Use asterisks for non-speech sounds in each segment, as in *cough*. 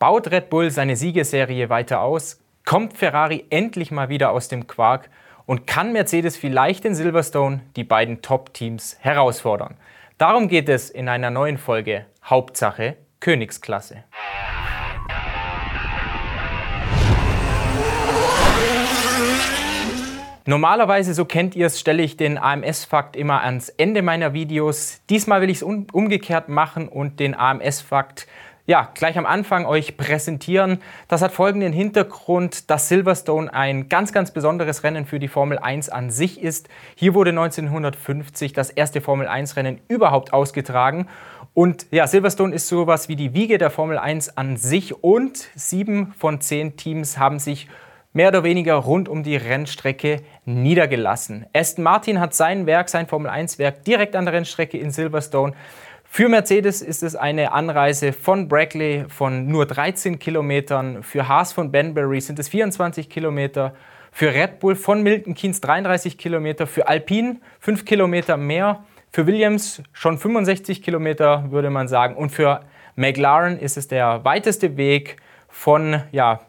Baut Red Bull seine Siegeserie weiter aus? Kommt Ferrari endlich mal wieder aus dem Quark? Und kann Mercedes vielleicht in Silverstone die beiden Top-Teams herausfordern? Darum geht es in einer neuen Folge Hauptsache Königsklasse. Normalerweise, so kennt ihr es, stelle ich den AMS-Fakt immer ans Ende meiner Videos. Diesmal will ich es umgekehrt machen und den AMS-Fakt ja, gleich am Anfang euch präsentieren. Das hat folgenden Hintergrund, dass Silverstone ein ganz, ganz besonderes Rennen für die Formel 1 an sich ist. Hier wurde 1950 das erste Formel 1 Rennen überhaupt ausgetragen. Und ja, Silverstone ist sowas wie die Wiege der Formel 1 an sich und sieben von zehn Teams haben sich mehr oder weniger rund um die Rennstrecke niedergelassen. Aston Martin hat sein Werk, sein Formel 1 Werk direkt an der Rennstrecke in Silverstone. Für Mercedes ist es eine Anreise von Brackley von nur 13 Kilometern. Für Haas von Banbury sind es 24 Kilometer. Für Red Bull von Milton Keynes 33 Kilometer. Für Alpine 5 Kilometer mehr. Für Williams schon 65 Kilometer, würde man sagen. Und für McLaren ist es der weiteste Weg von ja,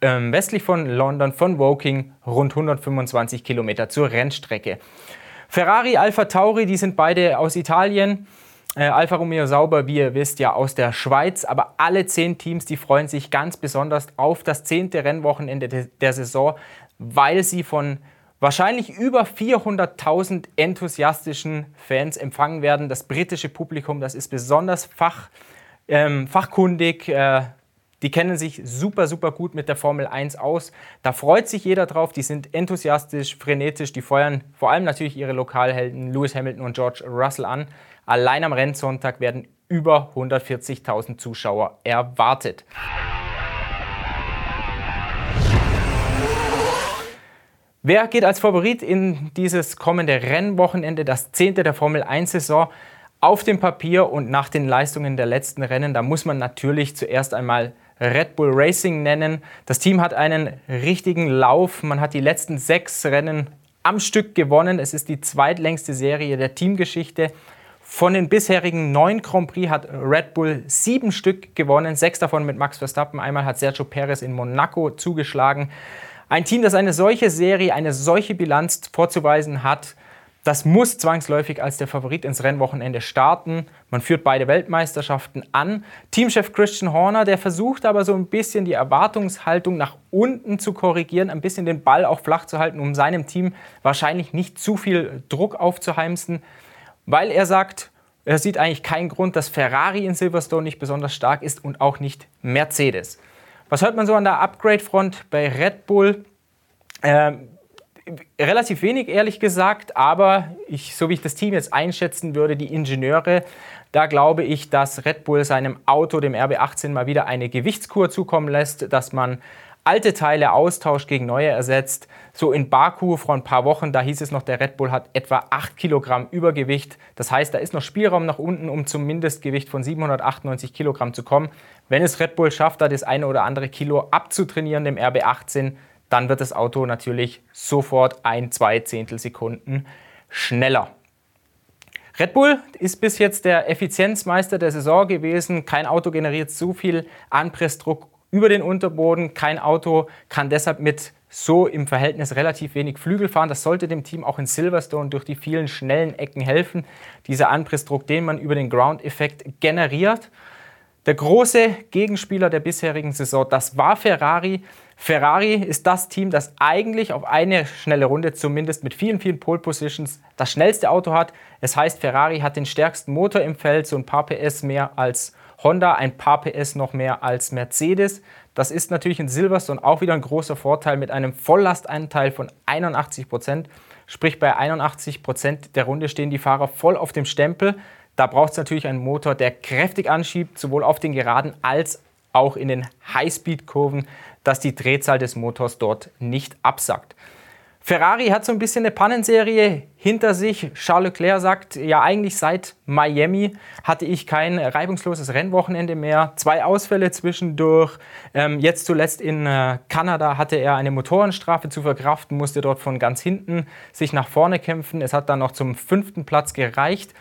ähm, westlich von London, von Woking, rund 125 Kilometer zur Rennstrecke. Ferrari, Alpha Tauri, die sind beide aus Italien. Äh, Alfa Romeo Sauber, wie ihr wisst, ja aus der Schweiz. Aber alle zehn Teams, die freuen sich ganz besonders auf das zehnte Rennwochenende de der Saison, weil sie von wahrscheinlich über 400.000 enthusiastischen Fans empfangen werden. Das britische Publikum, das ist besonders fach, ähm, fachkundig. Äh, die kennen sich super, super gut mit der Formel 1 aus. Da freut sich jeder drauf. Die sind enthusiastisch, frenetisch. Die feuern vor allem natürlich ihre Lokalhelden Lewis Hamilton und George Russell an. Allein am Rennsonntag werden über 140.000 Zuschauer erwartet. Wer geht als Favorit in dieses kommende Rennwochenende, das zehnte der Formel 1-Saison? Auf dem Papier und nach den Leistungen der letzten Rennen, da muss man natürlich zuerst einmal Red Bull Racing nennen. Das Team hat einen richtigen Lauf. Man hat die letzten sechs Rennen am Stück gewonnen. Es ist die zweitlängste Serie der Teamgeschichte. Von den bisherigen neun Grand Prix hat Red Bull sieben Stück gewonnen, sechs davon mit Max Verstappen. Einmal hat Sergio Perez in Monaco zugeschlagen. Ein Team, das eine solche Serie, eine solche Bilanz vorzuweisen hat, das muss zwangsläufig als der Favorit ins Rennwochenende starten. Man führt beide Weltmeisterschaften an. Teamchef Christian Horner, der versucht aber so ein bisschen die Erwartungshaltung nach unten zu korrigieren, ein bisschen den Ball auch flach zu halten, um seinem Team wahrscheinlich nicht zu viel Druck aufzuheimsen weil er sagt, er sieht eigentlich keinen Grund, dass Ferrari in Silverstone nicht besonders stark ist und auch nicht Mercedes. Was hört man so an der Upgrade-Front bei Red Bull? Ähm, relativ wenig, ehrlich gesagt, aber ich, so wie ich das Team jetzt einschätzen würde, die Ingenieure, da glaube ich, dass Red Bull seinem Auto, dem RB18, mal wieder eine Gewichtskur zukommen lässt, dass man alte Teile austauscht, gegen neue ersetzt. So in Baku vor ein paar Wochen, da hieß es noch, der Red Bull hat etwa 8 Kilogramm Übergewicht. Das heißt, da ist noch Spielraum nach unten, um zum Mindestgewicht von 798 Kilogramm zu kommen. Wenn es Red Bull schafft, da das eine oder andere Kilo abzutrainieren, dem RB18, dann wird das Auto natürlich sofort ein, zwei Zehntelsekunden schneller. Red Bull ist bis jetzt der Effizienzmeister der Saison gewesen. Kein Auto generiert so viel Anpressdruck über den Unterboden. Kein Auto kann deshalb mit so im Verhältnis relativ wenig Flügel fahren. Das sollte dem Team auch in Silverstone durch die vielen schnellen Ecken helfen. Dieser Anpressdruck, den man über den Ground-Effekt generiert. Der große Gegenspieler der bisherigen Saison, das war Ferrari. Ferrari ist das Team, das eigentlich auf eine schnelle Runde zumindest mit vielen, vielen Pole Positions das schnellste Auto hat. Es heißt, Ferrari hat den stärksten Motor im Feld, so ein paar PS mehr als Honda ein paar PS noch mehr als Mercedes. Das ist natürlich in Silverstone auch wieder ein großer Vorteil mit einem Volllastanteil von 81 Prozent. Sprich, bei 81 Prozent der Runde stehen die Fahrer voll auf dem Stempel. Da braucht es natürlich einen Motor, der kräftig anschiebt, sowohl auf den Geraden als auch in den Highspeed-Kurven, dass die Drehzahl des Motors dort nicht absackt. Ferrari hat so ein bisschen eine Pannenserie hinter sich. Charles Leclerc sagt, ja eigentlich seit Miami hatte ich kein reibungsloses Rennwochenende mehr. Zwei Ausfälle zwischendurch. Ähm, jetzt zuletzt in äh, Kanada hatte er eine Motorenstrafe zu verkraften, musste dort von ganz hinten sich nach vorne kämpfen. Es hat dann noch zum fünften Platz gereicht.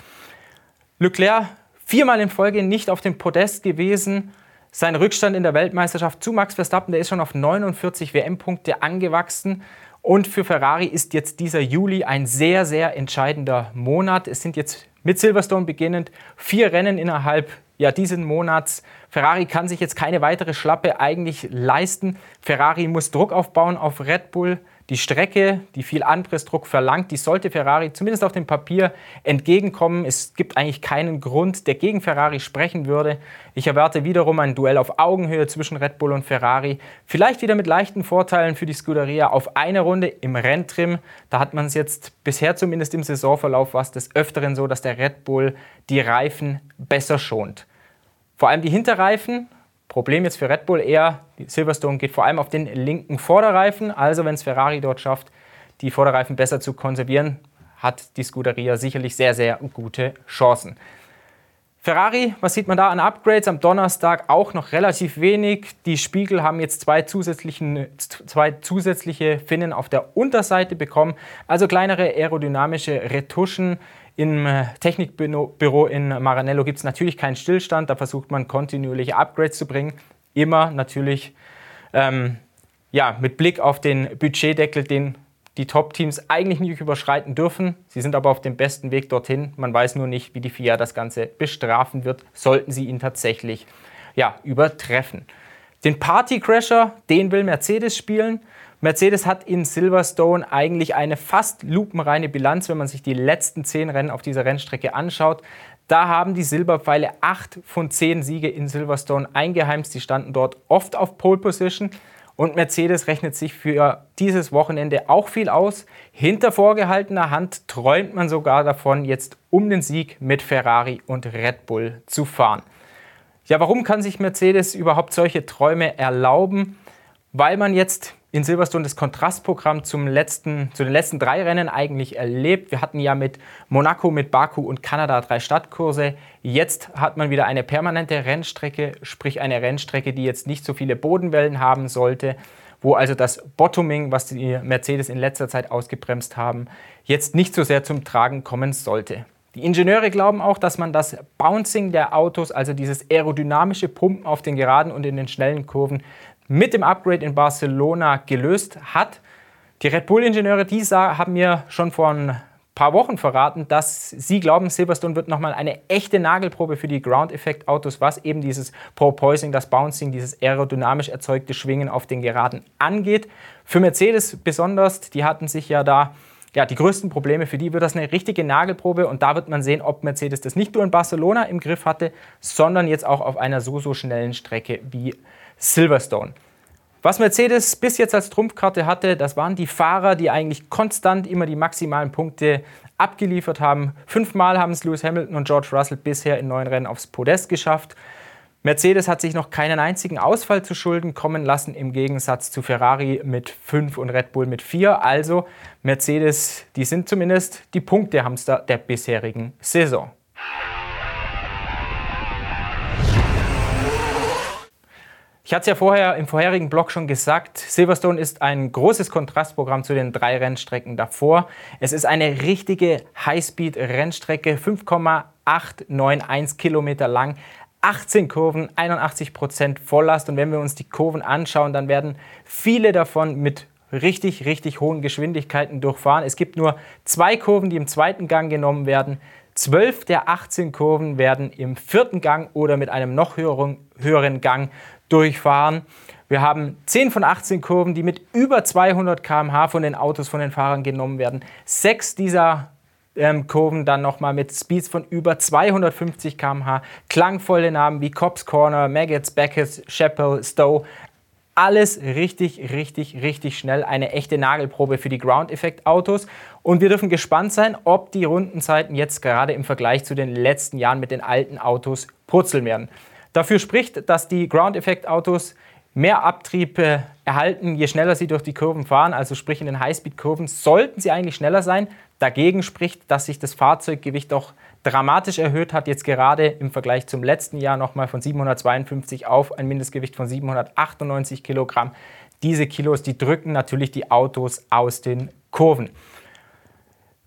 Leclerc viermal in Folge nicht auf dem Podest gewesen. Sein Rückstand in der Weltmeisterschaft zu Max Verstappen, der ist schon auf 49 WM-Punkte angewachsen. Und für Ferrari ist jetzt dieser Juli ein sehr, sehr entscheidender Monat. Es sind jetzt mit Silverstone beginnend vier Rennen innerhalb ja, diesen Monats. Ferrari kann sich jetzt keine weitere Schlappe eigentlich leisten. Ferrari muss Druck aufbauen auf Red Bull. Die Strecke, die viel Anpressdruck verlangt, die sollte Ferrari zumindest auf dem Papier entgegenkommen. Es gibt eigentlich keinen Grund, der gegen Ferrari sprechen würde. Ich erwarte wiederum ein Duell auf Augenhöhe zwischen Red Bull und Ferrari. Vielleicht wieder mit leichten Vorteilen für die Scuderia auf eine Runde im Renntrim. Da hat man es jetzt bisher zumindest im Saisonverlauf was des Öfteren so, dass der Red Bull die Reifen besser schont. Vor allem die Hinterreifen Problem jetzt für Red Bull eher, Silverstone geht vor allem auf den linken Vorderreifen. Also wenn es Ferrari dort schafft, die Vorderreifen besser zu konservieren, hat die Scuderia sicherlich sehr, sehr gute Chancen. Ferrari, was sieht man da an Upgrades? Am Donnerstag auch noch relativ wenig. Die Spiegel haben jetzt zwei, zusätzlichen, zwei zusätzliche Finnen auf der Unterseite bekommen. Also kleinere aerodynamische Retuschen. Im äh, Technikbüro in Maranello gibt es natürlich keinen Stillstand, da versucht man kontinuierliche Upgrades zu bringen. Immer natürlich ähm, ja, mit Blick auf den Budgetdeckel, den die Top-Teams eigentlich nicht überschreiten dürfen. Sie sind aber auf dem besten Weg dorthin. Man weiß nur nicht, wie die FIA das Ganze bestrafen wird, sollten sie ihn tatsächlich ja, übertreffen. Den Party-Crasher, den will Mercedes spielen. Mercedes hat in Silverstone eigentlich eine fast lupenreine Bilanz, wenn man sich die letzten zehn Rennen auf dieser Rennstrecke anschaut. Da haben die Silberpfeile acht von zehn Siege in Silverstone eingeheimst. Sie standen dort oft auf Pole Position. Und Mercedes rechnet sich für dieses Wochenende auch viel aus. Hinter vorgehaltener Hand träumt man sogar davon, jetzt um den Sieg mit Ferrari und Red Bull zu fahren. Ja, warum kann sich Mercedes überhaupt solche Träume erlauben? Weil man jetzt in Silverstone das Kontrastprogramm zum letzten, zu den letzten drei Rennen eigentlich erlebt. Wir hatten ja mit Monaco, mit Baku und Kanada drei Stadtkurse. Jetzt hat man wieder eine permanente Rennstrecke, sprich eine Rennstrecke, die jetzt nicht so viele Bodenwellen haben sollte, wo also das Bottoming, was die Mercedes in letzter Zeit ausgebremst haben, jetzt nicht so sehr zum Tragen kommen sollte. Die Ingenieure glauben auch, dass man das Bouncing der Autos, also dieses aerodynamische Pumpen auf den geraden und in den schnellen Kurven, mit dem Upgrade in Barcelona gelöst hat. Die Red Bull-Ingenieure, die haben mir schon vor ein paar Wochen verraten, dass sie glauben, Silverstone wird nochmal eine echte Nagelprobe für die Ground-Effekt-Autos, was eben dieses Propoising, das Bouncing, dieses aerodynamisch erzeugte Schwingen auf den Geraden angeht. Für Mercedes besonders, die hatten sich ja da ja, die größten Probleme, für die wird das eine richtige Nagelprobe und da wird man sehen, ob Mercedes das nicht nur in Barcelona im Griff hatte, sondern jetzt auch auf einer so, so schnellen Strecke wie Silverstone. Was Mercedes bis jetzt als Trumpfkarte hatte, das waren die Fahrer, die eigentlich konstant immer die maximalen Punkte abgeliefert haben. Fünfmal haben es Lewis Hamilton und George Russell bisher in neun Rennen aufs Podest geschafft. Mercedes hat sich noch keinen einzigen Ausfall zu Schulden kommen lassen, im Gegensatz zu Ferrari mit fünf und Red Bull mit vier. Also Mercedes, die sind zumindest die Punktehamster der bisherigen Saison. Ich hatte es ja vorher im vorherigen Blog schon gesagt, Silverstone ist ein großes Kontrastprogramm zu den drei Rennstrecken davor. Es ist eine richtige Highspeed-Rennstrecke, 5,891 Kilometer lang, 18 Kurven, 81 Prozent Volllast. Und wenn wir uns die Kurven anschauen, dann werden viele davon mit richtig, richtig hohen Geschwindigkeiten durchfahren. Es gibt nur zwei Kurven, die im zweiten Gang genommen werden. Zwölf der 18 Kurven werden im vierten Gang oder mit einem noch höheren, höheren Gang durchfahren. Wir haben 10 von 18 Kurven, die mit über 200 km/h von den Autos, von den Fahrern genommen werden. Sechs dieser ähm, Kurven dann nochmal mit Speeds von über 250 km/h. Klangvolle Namen wie Cops Corner, Maggots, Beckett, Chappell, Stowe. Alles richtig, richtig, richtig schnell. Eine echte Nagelprobe für die Ground-Effekt-Autos. Und wir dürfen gespannt sein, ob die Rundenzeiten jetzt gerade im Vergleich zu den letzten Jahren mit den alten Autos purzeln werden. Dafür spricht, dass die Ground-Effekt-Autos mehr Abtrieb äh, erhalten, je schneller sie durch die Kurven fahren. Also sprich in den Highspeed-Kurven sollten sie eigentlich schneller sein. Dagegen spricht, dass sich das Fahrzeuggewicht doch dramatisch erhöht hat, jetzt gerade im Vergleich zum letzten Jahr nochmal von 752 auf ein Mindestgewicht von 798 Kilogramm. Diese Kilos, die drücken natürlich die Autos aus den Kurven.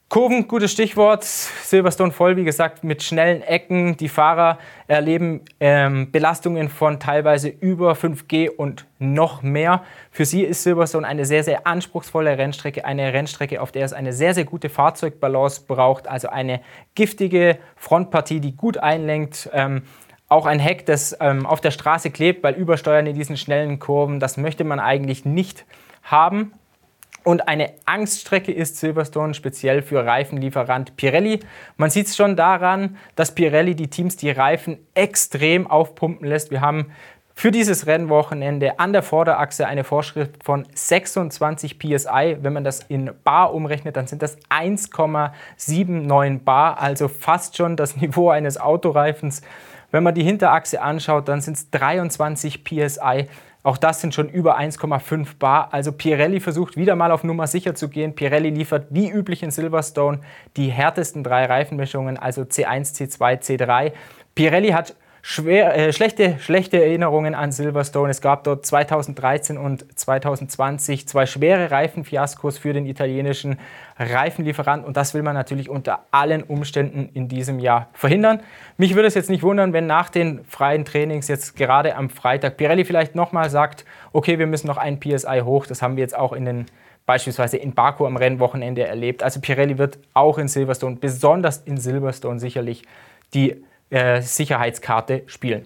Kurven, gutes Stichwort. Silverstone voll, wie gesagt, mit schnellen Ecken. Die Fahrer erleben ähm, Belastungen von teilweise über 5G und noch mehr. Für sie ist Silverstone eine sehr, sehr anspruchsvolle Rennstrecke. Eine Rennstrecke, auf der es eine sehr, sehr gute Fahrzeugbalance braucht. Also eine giftige Frontpartie, die gut einlenkt. Ähm, auch ein Heck, das ähm, auf der Straße klebt, weil Übersteuern in diesen schnellen Kurven, das möchte man eigentlich nicht haben. Und eine Angststrecke ist Silverstone speziell für Reifenlieferant Pirelli. Man sieht es schon daran, dass Pirelli die Teams die Reifen extrem aufpumpen lässt. Wir haben für dieses Rennwochenende an der Vorderachse eine Vorschrift von 26 psi. Wenn man das in Bar umrechnet, dann sind das 1,79 Bar, also fast schon das *laughs* Niveau eines Autoreifens. Wenn man die Hinterachse anschaut, dann sind es 23 psi. Auch das sind schon über 1,5 Bar. Also Pirelli versucht wieder mal auf Nummer sicher zu gehen. Pirelli liefert wie üblich in Silverstone die härtesten drei Reifenmischungen, also C1, C2, C3. Pirelli hat schwer, äh, schlechte, schlechte Erinnerungen an Silverstone. Es gab dort 2013 und 2020 zwei schwere Reifenfiaskos für den italienischen Reifenlieferanten und das will man natürlich unter allen Umständen in diesem Jahr verhindern. Mich würde es jetzt nicht wundern, wenn nach den freien Trainings jetzt gerade am Freitag Pirelli vielleicht nochmal sagt, okay, wir müssen noch ein PSI hoch. Das haben wir jetzt auch in den beispielsweise in Baku am Rennwochenende erlebt. Also Pirelli wird auch in Silverstone, besonders in Silverstone sicherlich die äh, Sicherheitskarte spielen.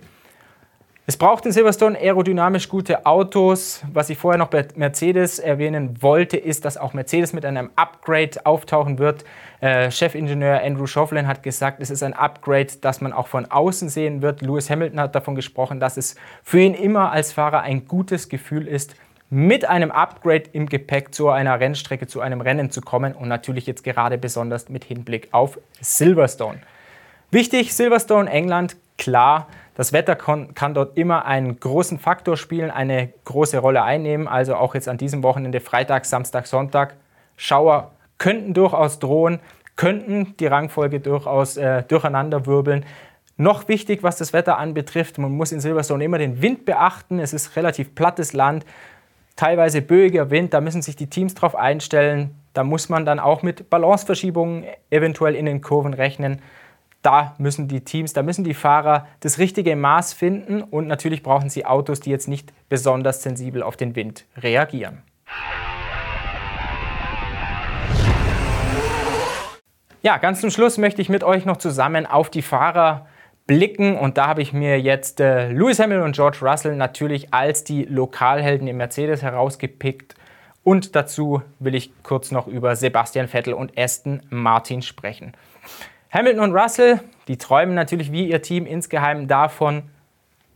Es braucht in Silverstone aerodynamisch gute Autos. Was ich vorher noch bei Mercedes erwähnen wollte, ist, dass auch Mercedes mit einem Upgrade auftauchen wird. Äh, Chefingenieur Andrew Shovlin hat gesagt, es ist ein Upgrade, das man auch von außen sehen wird. Lewis Hamilton hat davon gesprochen, dass es für ihn immer als Fahrer ein gutes Gefühl ist, mit einem Upgrade im Gepäck zu einer Rennstrecke, zu einem Rennen zu kommen und natürlich jetzt gerade besonders mit Hinblick auf Silverstone. Wichtig, Silverstone, England, klar, das Wetter kann dort immer einen großen Faktor spielen, eine große Rolle einnehmen. Also auch jetzt an diesem Wochenende, Freitag, Samstag, Sonntag. Schauer könnten durchaus drohen, könnten die Rangfolge durchaus äh, durcheinanderwirbeln. Noch wichtig, was das Wetter anbetrifft, man muss in Silverstone immer den Wind beachten. Es ist relativ plattes Land, teilweise böiger Wind, da müssen sich die Teams drauf einstellen. Da muss man dann auch mit Balanceverschiebungen eventuell in den Kurven rechnen da müssen die Teams, da müssen die Fahrer das richtige Maß finden und natürlich brauchen sie Autos, die jetzt nicht besonders sensibel auf den Wind reagieren. Ja, ganz zum Schluss möchte ich mit euch noch zusammen auf die Fahrer blicken und da habe ich mir jetzt äh, Lewis Hamilton und George Russell natürlich als die Lokalhelden im Mercedes herausgepickt und dazu will ich kurz noch über Sebastian Vettel und Aston Martin sprechen. Hamilton und Russell, die träumen natürlich wie ihr Team insgeheim davon,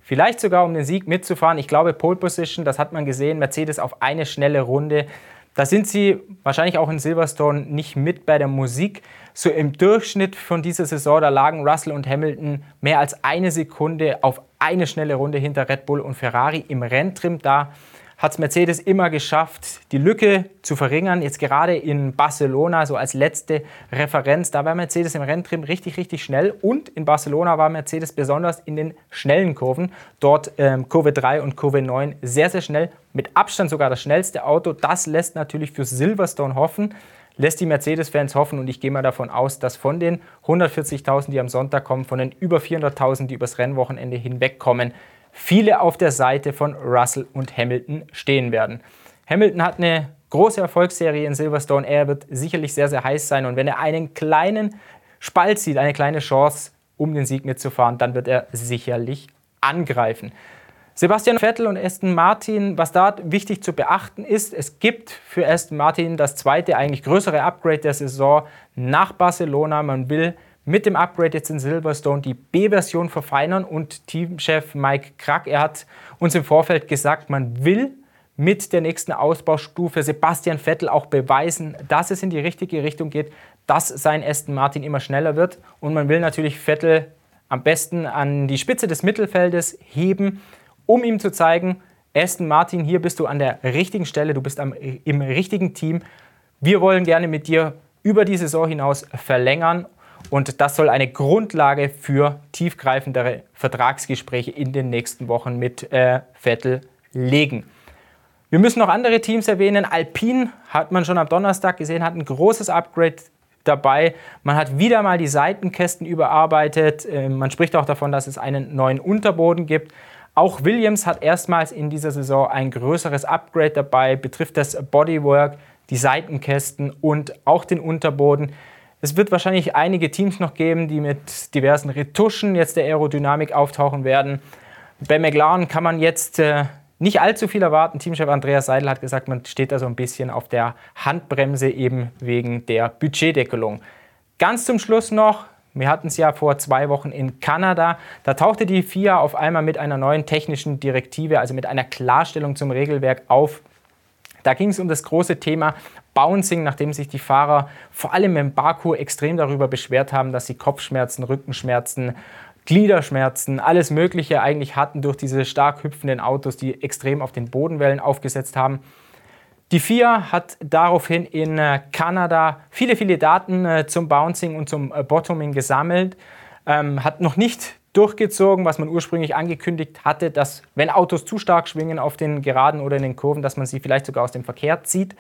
vielleicht sogar um den Sieg mitzufahren. Ich glaube, Pole Position, das hat man gesehen, Mercedes auf eine schnelle Runde. Da sind sie wahrscheinlich auch in Silverstone nicht mit bei der Musik. So im Durchschnitt von dieser Saison, da lagen Russell und Hamilton mehr als eine Sekunde auf eine schnelle Runde hinter Red Bull und Ferrari im Renntrim. Da hat es Mercedes immer geschafft, die Lücke zu verringern. Jetzt gerade in Barcelona, so als letzte Referenz, da war Mercedes im Renntrim richtig, richtig schnell. Und in Barcelona war Mercedes besonders in den schnellen Kurven, dort ähm, Kurve 3 und Kurve 9, sehr, sehr schnell. Mit Abstand sogar das schnellste Auto. Das lässt natürlich für Silverstone hoffen lässt die Mercedes-Fans hoffen und ich gehe mal davon aus, dass von den 140.000, die am Sonntag kommen, von den über 400.000, die übers Rennwochenende hinwegkommen, viele auf der Seite von Russell und Hamilton stehen werden. Hamilton hat eine große Erfolgsserie in Silverstone. Er wird sicherlich sehr, sehr heiß sein. Und wenn er einen kleinen Spalt sieht, eine kleine Chance, um den Sieg mitzufahren, dann wird er sicherlich angreifen. Sebastian Vettel und Aston Martin, was da wichtig zu beachten ist, es gibt für Aston Martin das zweite, eigentlich größere Upgrade der Saison nach Barcelona. Man will mit dem Upgrade jetzt in Silverstone die B-Version verfeinern und Teamchef Mike Krack, er hat uns im Vorfeld gesagt, man will mit der nächsten Ausbaustufe Sebastian Vettel auch beweisen, dass es in die richtige Richtung geht, dass sein Aston Martin immer schneller wird und man will natürlich Vettel am besten an die Spitze des Mittelfeldes heben, um ihm zu zeigen, Aston Martin, hier bist du an der richtigen Stelle, du bist am, im richtigen Team. Wir wollen gerne mit dir über die Saison hinaus verlängern und das soll eine Grundlage für tiefgreifendere Vertragsgespräche in den nächsten Wochen mit äh, Vettel legen. Wir müssen noch andere Teams erwähnen. Alpine hat man schon am Donnerstag gesehen, hat ein großes Upgrade dabei. Man hat wieder mal die Seitenkästen überarbeitet. Äh, man spricht auch davon, dass es einen neuen Unterboden gibt. Auch Williams hat erstmals in dieser Saison ein größeres Upgrade dabei, betrifft das Bodywork, die Seitenkästen und auch den Unterboden. Es wird wahrscheinlich einige Teams noch geben, die mit diversen Retuschen jetzt der Aerodynamik auftauchen werden. Bei McLaren kann man jetzt äh, nicht allzu viel erwarten. Teamchef Andreas Seidel hat gesagt, man steht da so ein bisschen auf der Handbremse eben wegen der Budgetdeckelung. Ganz zum Schluss noch, wir hatten es ja vor zwei Wochen in Kanada. Da tauchte die FIA auf einmal mit einer neuen technischen Direktive, also mit einer Klarstellung zum Regelwerk auf. Da ging es um das große Thema Bouncing, nachdem sich die Fahrer vor allem im Baku extrem darüber beschwert haben, dass sie Kopfschmerzen, Rückenschmerzen, Gliederschmerzen, alles Mögliche eigentlich hatten durch diese stark hüpfenden Autos, die extrem auf den Bodenwellen aufgesetzt haben. Die FIA hat daraufhin in äh, Kanada viele, viele Daten äh, zum Bouncing und zum äh, Bottoming gesammelt, ähm, hat noch nicht durchgezogen, was man ursprünglich angekündigt hatte, dass wenn Autos zu stark schwingen auf den Geraden oder in den Kurven, dass man sie vielleicht sogar aus dem Verkehr zieht.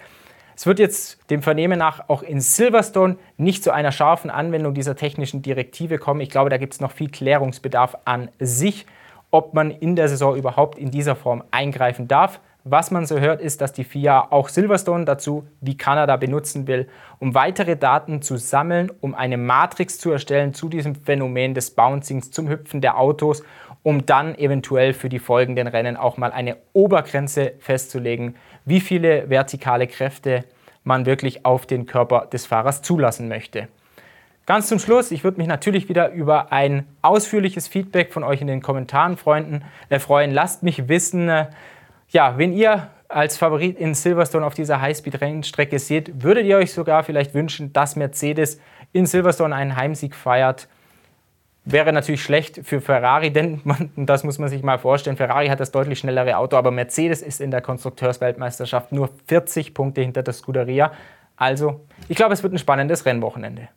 Es wird jetzt dem Vernehmen nach auch in Silverstone nicht zu einer scharfen Anwendung dieser technischen Direktive kommen. Ich glaube, da gibt es noch viel Klärungsbedarf an sich, ob man in der Saison überhaupt in dieser Form eingreifen darf. Was man so hört, ist, dass die FIA auch Silverstone dazu wie Kanada benutzen will, um weitere Daten zu sammeln, um eine Matrix zu erstellen zu diesem Phänomen des Bouncings zum Hüpfen der Autos, um dann eventuell für die folgenden Rennen auch mal eine Obergrenze festzulegen, wie viele vertikale Kräfte man wirklich auf den Körper des Fahrers zulassen möchte. Ganz zum Schluss, ich würde mich natürlich wieder über ein ausführliches Feedback von euch in den Kommentaren äh, freuen. Lasst mich wissen, äh, ja, wenn ihr als Favorit in Silverstone auf dieser Highspeed-Rennstrecke seht, würdet ihr euch sogar vielleicht wünschen, dass Mercedes in Silverstone einen Heimsieg feiert? Wäre natürlich schlecht für Ferrari, denn man, das muss man sich mal vorstellen, Ferrari hat das deutlich schnellere Auto, aber Mercedes ist in der Konstrukteursweltmeisterschaft nur 40 Punkte hinter der Scuderia. Also, ich glaube, es wird ein spannendes Rennwochenende.